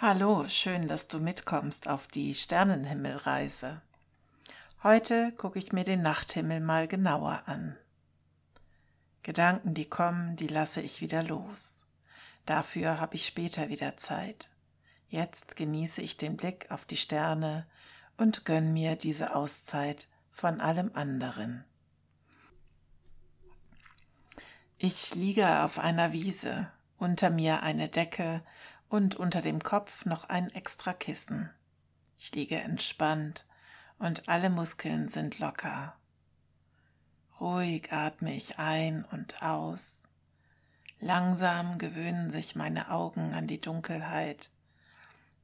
Hallo, schön, dass du mitkommst auf die Sternenhimmelreise. Heute gucke ich mir den Nachthimmel mal genauer an. Gedanken, die kommen, die lasse ich wieder los. Dafür habe ich später wieder Zeit. Jetzt genieße ich den Blick auf die Sterne und gönn mir diese Auszeit von allem anderen. Ich liege auf einer Wiese, unter mir eine Decke und unter dem Kopf noch ein extra Kissen. Ich liege entspannt und alle Muskeln sind locker. Ruhig atme ich ein und aus. Langsam gewöhnen sich meine Augen an die Dunkelheit.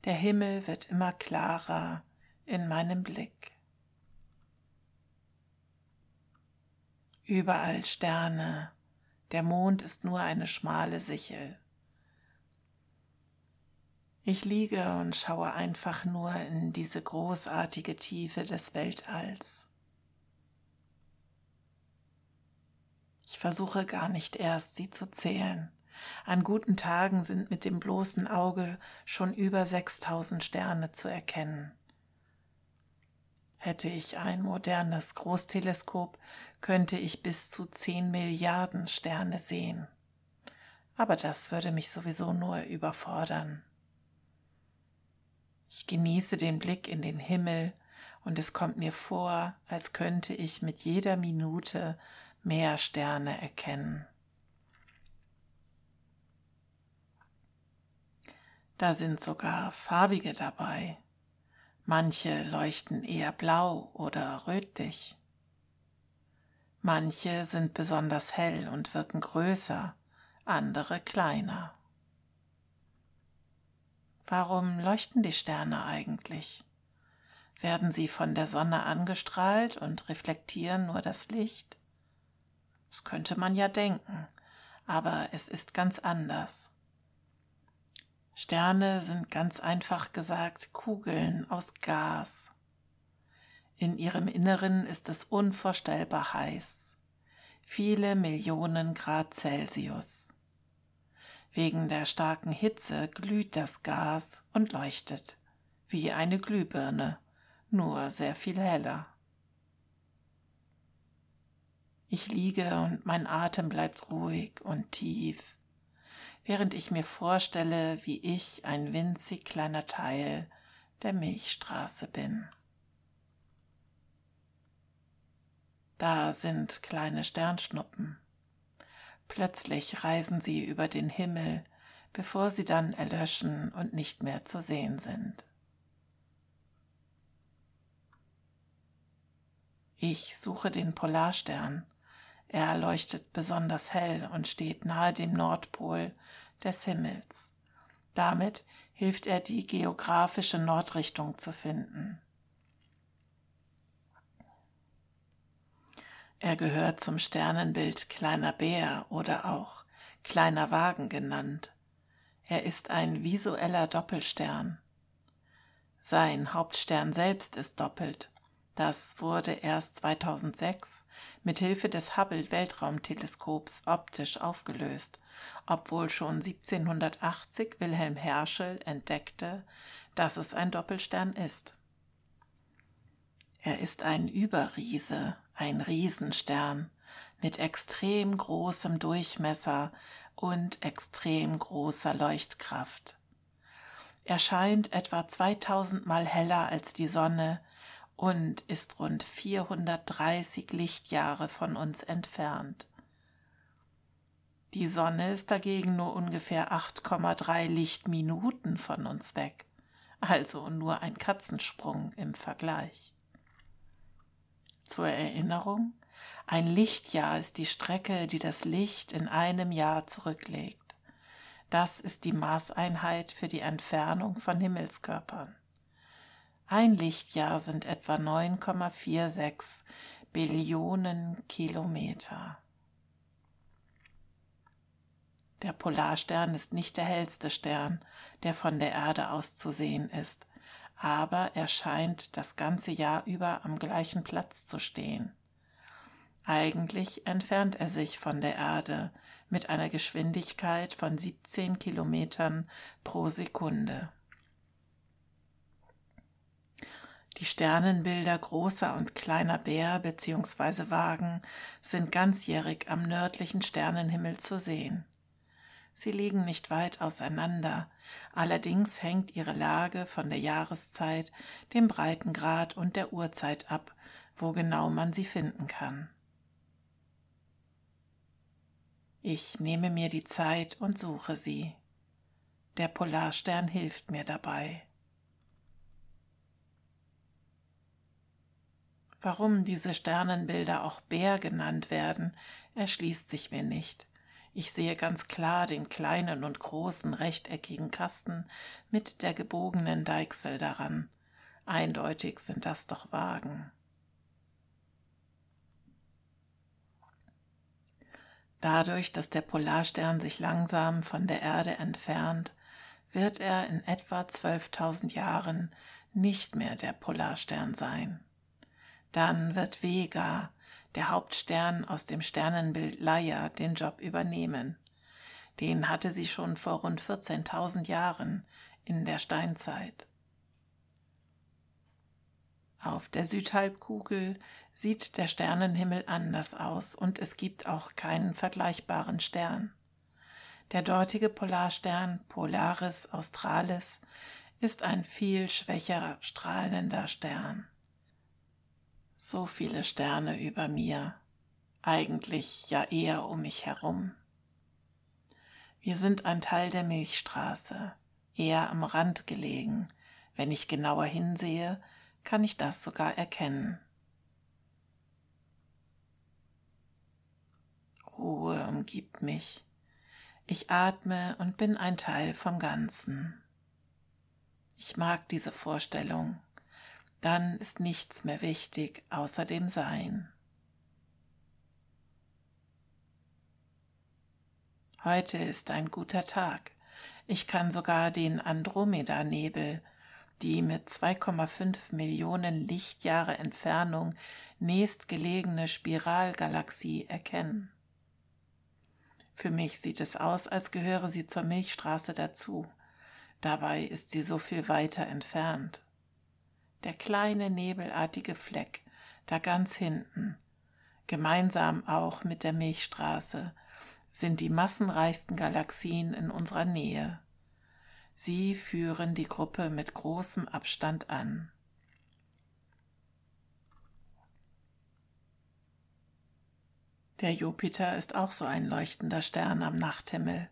Der Himmel wird immer klarer in meinem Blick. Überall Sterne, der Mond ist nur eine schmale Sichel. Ich liege und schaue einfach nur in diese großartige Tiefe des Weltalls. Ich versuche gar nicht erst, sie zu zählen. An guten Tagen sind mit dem bloßen Auge schon über 6000 Sterne zu erkennen. Hätte ich ein modernes Großteleskop, könnte ich bis zu 10 Milliarden Sterne sehen. Aber das würde mich sowieso nur überfordern. Ich genieße den Blick in den Himmel und es kommt mir vor, als könnte ich mit jeder Minute mehr Sterne erkennen. Da sind sogar farbige dabei. Manche leuchten eher blau oder rötlich. Manche sind besonders hell und wirken größer, andere kleiner. Warum leuchten die Sterne eigentlich? Werden sie von der Sonne angestrahlt und reflektieren nur das Licht? Das könnte man ja denken, aber es ist ganz anders. Sterne sind ganz einfach gesagt Kugeln aus Gas. In ihrem Inneren ist es unvorstellbar heiß, viele Millionen Grad Celsius. Wegen der starken Hitze glüht das Gas und leuchtet, wie eine Glühbirne, nur sehr viel heller. Ich liege und mein Atem bleibt ruhig und tief, während ich mir vorstelle, wie ich ein winzig kleiner Teil der Milchstraße bin. Da sind kleine Sternschnuppen. Plötzlich reisen sie über den Himmel, bevor sie dann erlöschen und nicht mehr zu sehen sind. Ich suche den Polarstern. Er leuchtet besonders hell und steht nahe dem Nordpol des Himmels. Damit hilft er die geografische Nordrichtung zu finden. Er gehört zum Sternenbild Kleiner Bär oder auch Kleiner Wagen genannt. Er ist ein visueller Doppelstern. Sein Hauptstern selbst ist doppelt. Das wurde erst 2006 mit Hilfe des Hubble Weltraumteleskops optisch aufgelöst, obwohl schon 1780 Wilhelm Herschel entdeckte, dass es ein Doppelstern ist. Er ist ein Überriese, ein Riesenstern mit extrem großem Durchmesser und extrem großer Leuchtkraft. Er scheint etwa 2000 Mal heller als die Sonne und ist rund 430 Lichtjahre von uns entfernt. Die Sonne ist dagegen nur ungefähr 8,3 Lichtminuten von uns weg, also nur ein Katzensprung im Vergleich. Zur Erinnerung, ein Lichtjahr ist die Strecke, die das Licht in einem Jahr zurücklegt. Das ist die Maßeinheit für die Entfernung von Himmelskörpern. Ein Lichtjahr sind etwa 9,46 Billionen Kilometer. Der Polarstern ist nicht der hellste Stern, der von der Erde aus zu sehen ist, aber er scheint das ganze Jahr über am gleichen Platz zu stehen. Eigentlich entfernt er sich von der Erde mit einer Geschwindigkeit von 17 Kilometern pro Sekunde. Die Sternenbilder großer und kleiner Bär bzw. Wagen sind ganzjährig am nördlichen Sternenhimmel zu sehen. Sie liegen nicht weit auseinander, allerdings hängt ihre Lage von der Jahreszeit, dem Breitengrad und der Uhrzeit ab, wo genau man sie finden kann. Ich nehme mir die Zeit und suche sie. Der Polarstern hilft mir dabei. Warum diese Sternenbilder auch Bär genannt werden, erschließt sich mir nicht. Ich sehe ganz klar den kleinen und großen rechteckigen Kasten mit der gebogenen Deichsel daran. Eindeutig sind das doch Wagen. Dadurch, dass der Polarstern sich langsam von der Erde entfernt, wird er in etwa 12.000 Jahren nicht mehr der Polarstern sein. Dann wird Vega, der Hauptstern aus dem Sternenbild Leia, den Job übernehmen. Den hatte sie schon vor rund 14.000 Jahren in der Steinzeit. Auf der Südhalbkugel sieht der Sternenhimmel anders aus und es gibt auch keinen vergleichbaren Stern. Der dortige Polarstern Polaris Australis ist ein viel schwächer strahlender Stern so viele Sterne über mir, eigentlich ja eher um mich herum. Wir sind ein Teil der Milchstraße, eher am Rand gelegen. Wenn ich genauer hinsehe, kann ich das sogar erkennen. Ruhe umgibt mich. Ich atme und bin ein Teil vom Ganzen. Ich mag diese Vorstellung dann ist nichts mehr wichtig außer dem Sein. Heute ist ein guter Tag. Ich kann sogar den Andromeda-Nebel, die mit 2,5 Millionen Lichtjahre Entfernung nächstgelegene Spiralgalaxie erkennen. Für mich sieht es aus, als gehöre sie zur Milchstraße dazu. Dabei ist sie so viel weiter entfernt der kleine nebelartige Fleck, da ganz hinten, gemeinsam auch mit der Milchstraße, sind die massenreichsten Galaxien in unserer Nähe. Sie führen die Gruppe mit großem Abstand an. Der Jupiter ist auch so ein leuchtender Stern am Nachthimmel.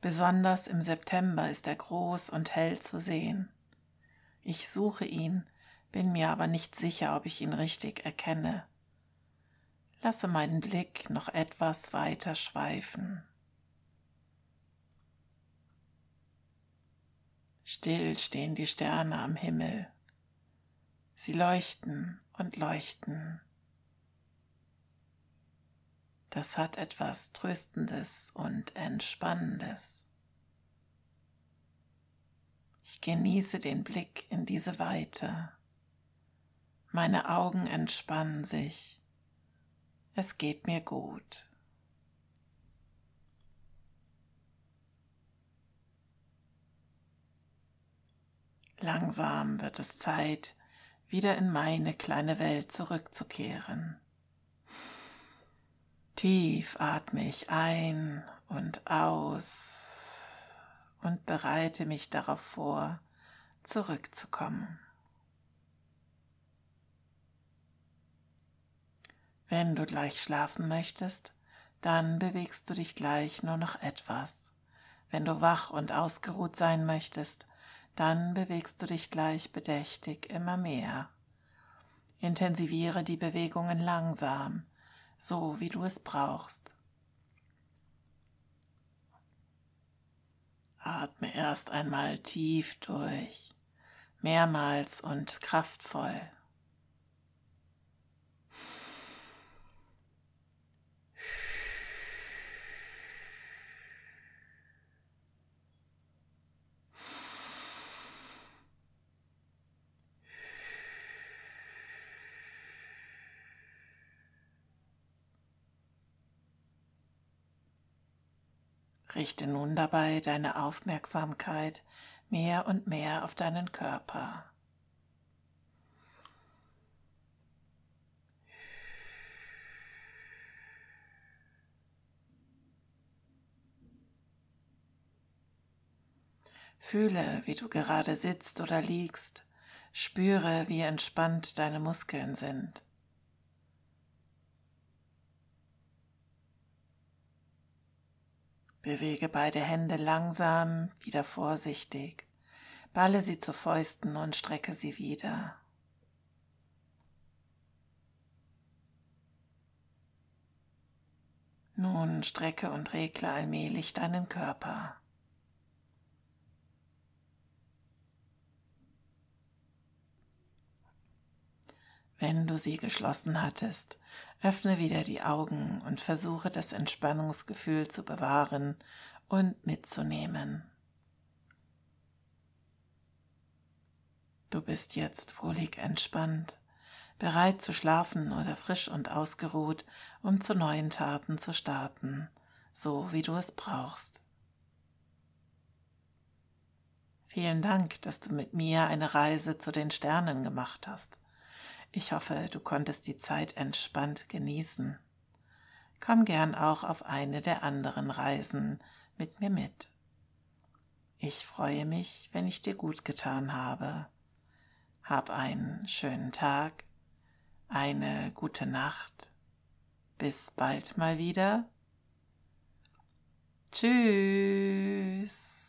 Besonders im September ist er groß und hell zu sehen. Ich suche ihn, bin mir aber nicht sicher, ob ich ihn richtig erkenne. Lasse meinen Blick noch etwas weiter schweifen. Still stehen die Sterne am Himmel. Sie leuchten und leuchten. Das hat etwas Tröstendes und Entspannendes. Ich genieße den Blick in diese Weite. Meine Augen entspannen sich. Es geht mir gut. Langsam wird es Zeit, wieder in meine kleine Welt zurückzukehren. Tief atme ich ein und aus und bereite mich darauf vor, zurückzukommen. Wenn du gleich schlafen möchtest, dann bewegst du dich gleich nur noch etwas. Wenn du wach und ausgeruht sein möchtest, dann bewegst du dich gleich bedächtig immer mehr. Intensiviere die Bewegungen langsam, so wie du es brauchst. Atme erst einmal tief durch, mehrmals und kraftvoll. Richte nun dabei deine Aufmerksamkeit mehr und mehr auf deinen Körper. Fühle, wie du gerade sitzt oder liegst. Spüre, wie entspannt deine Muskeln sind. Bewege beide Hände langsam, wieder vorsichtig. Balle sie zu Fäusten und strecke sie wieder. Nun strecke und regle allmählich deinen Körper. Wenn du sie geschlossen hattest, öffne wieder die Augen und versuche das Entspannungsgefühl zu bewahren und mitzunehmen. Du bist jetzt wohlig entspannt bereit zu schlafen oder frisch und ausgeruht, um zu neuen Taten zu starten, so wie du es brauchst. Vielen Dank, dass du mit mir eine Reise zu den Sternen gemacht hast. Ich hoffe, du konntest die Zeit entspannt genießen. Komm gern auch auf eine der anderen Reisen mit mir mit. Ich freue mich, wenn ich dir gut getan habe. Hab einen schönen Tag eine gute Nacht. Bis bald mal wieder. Tschüss.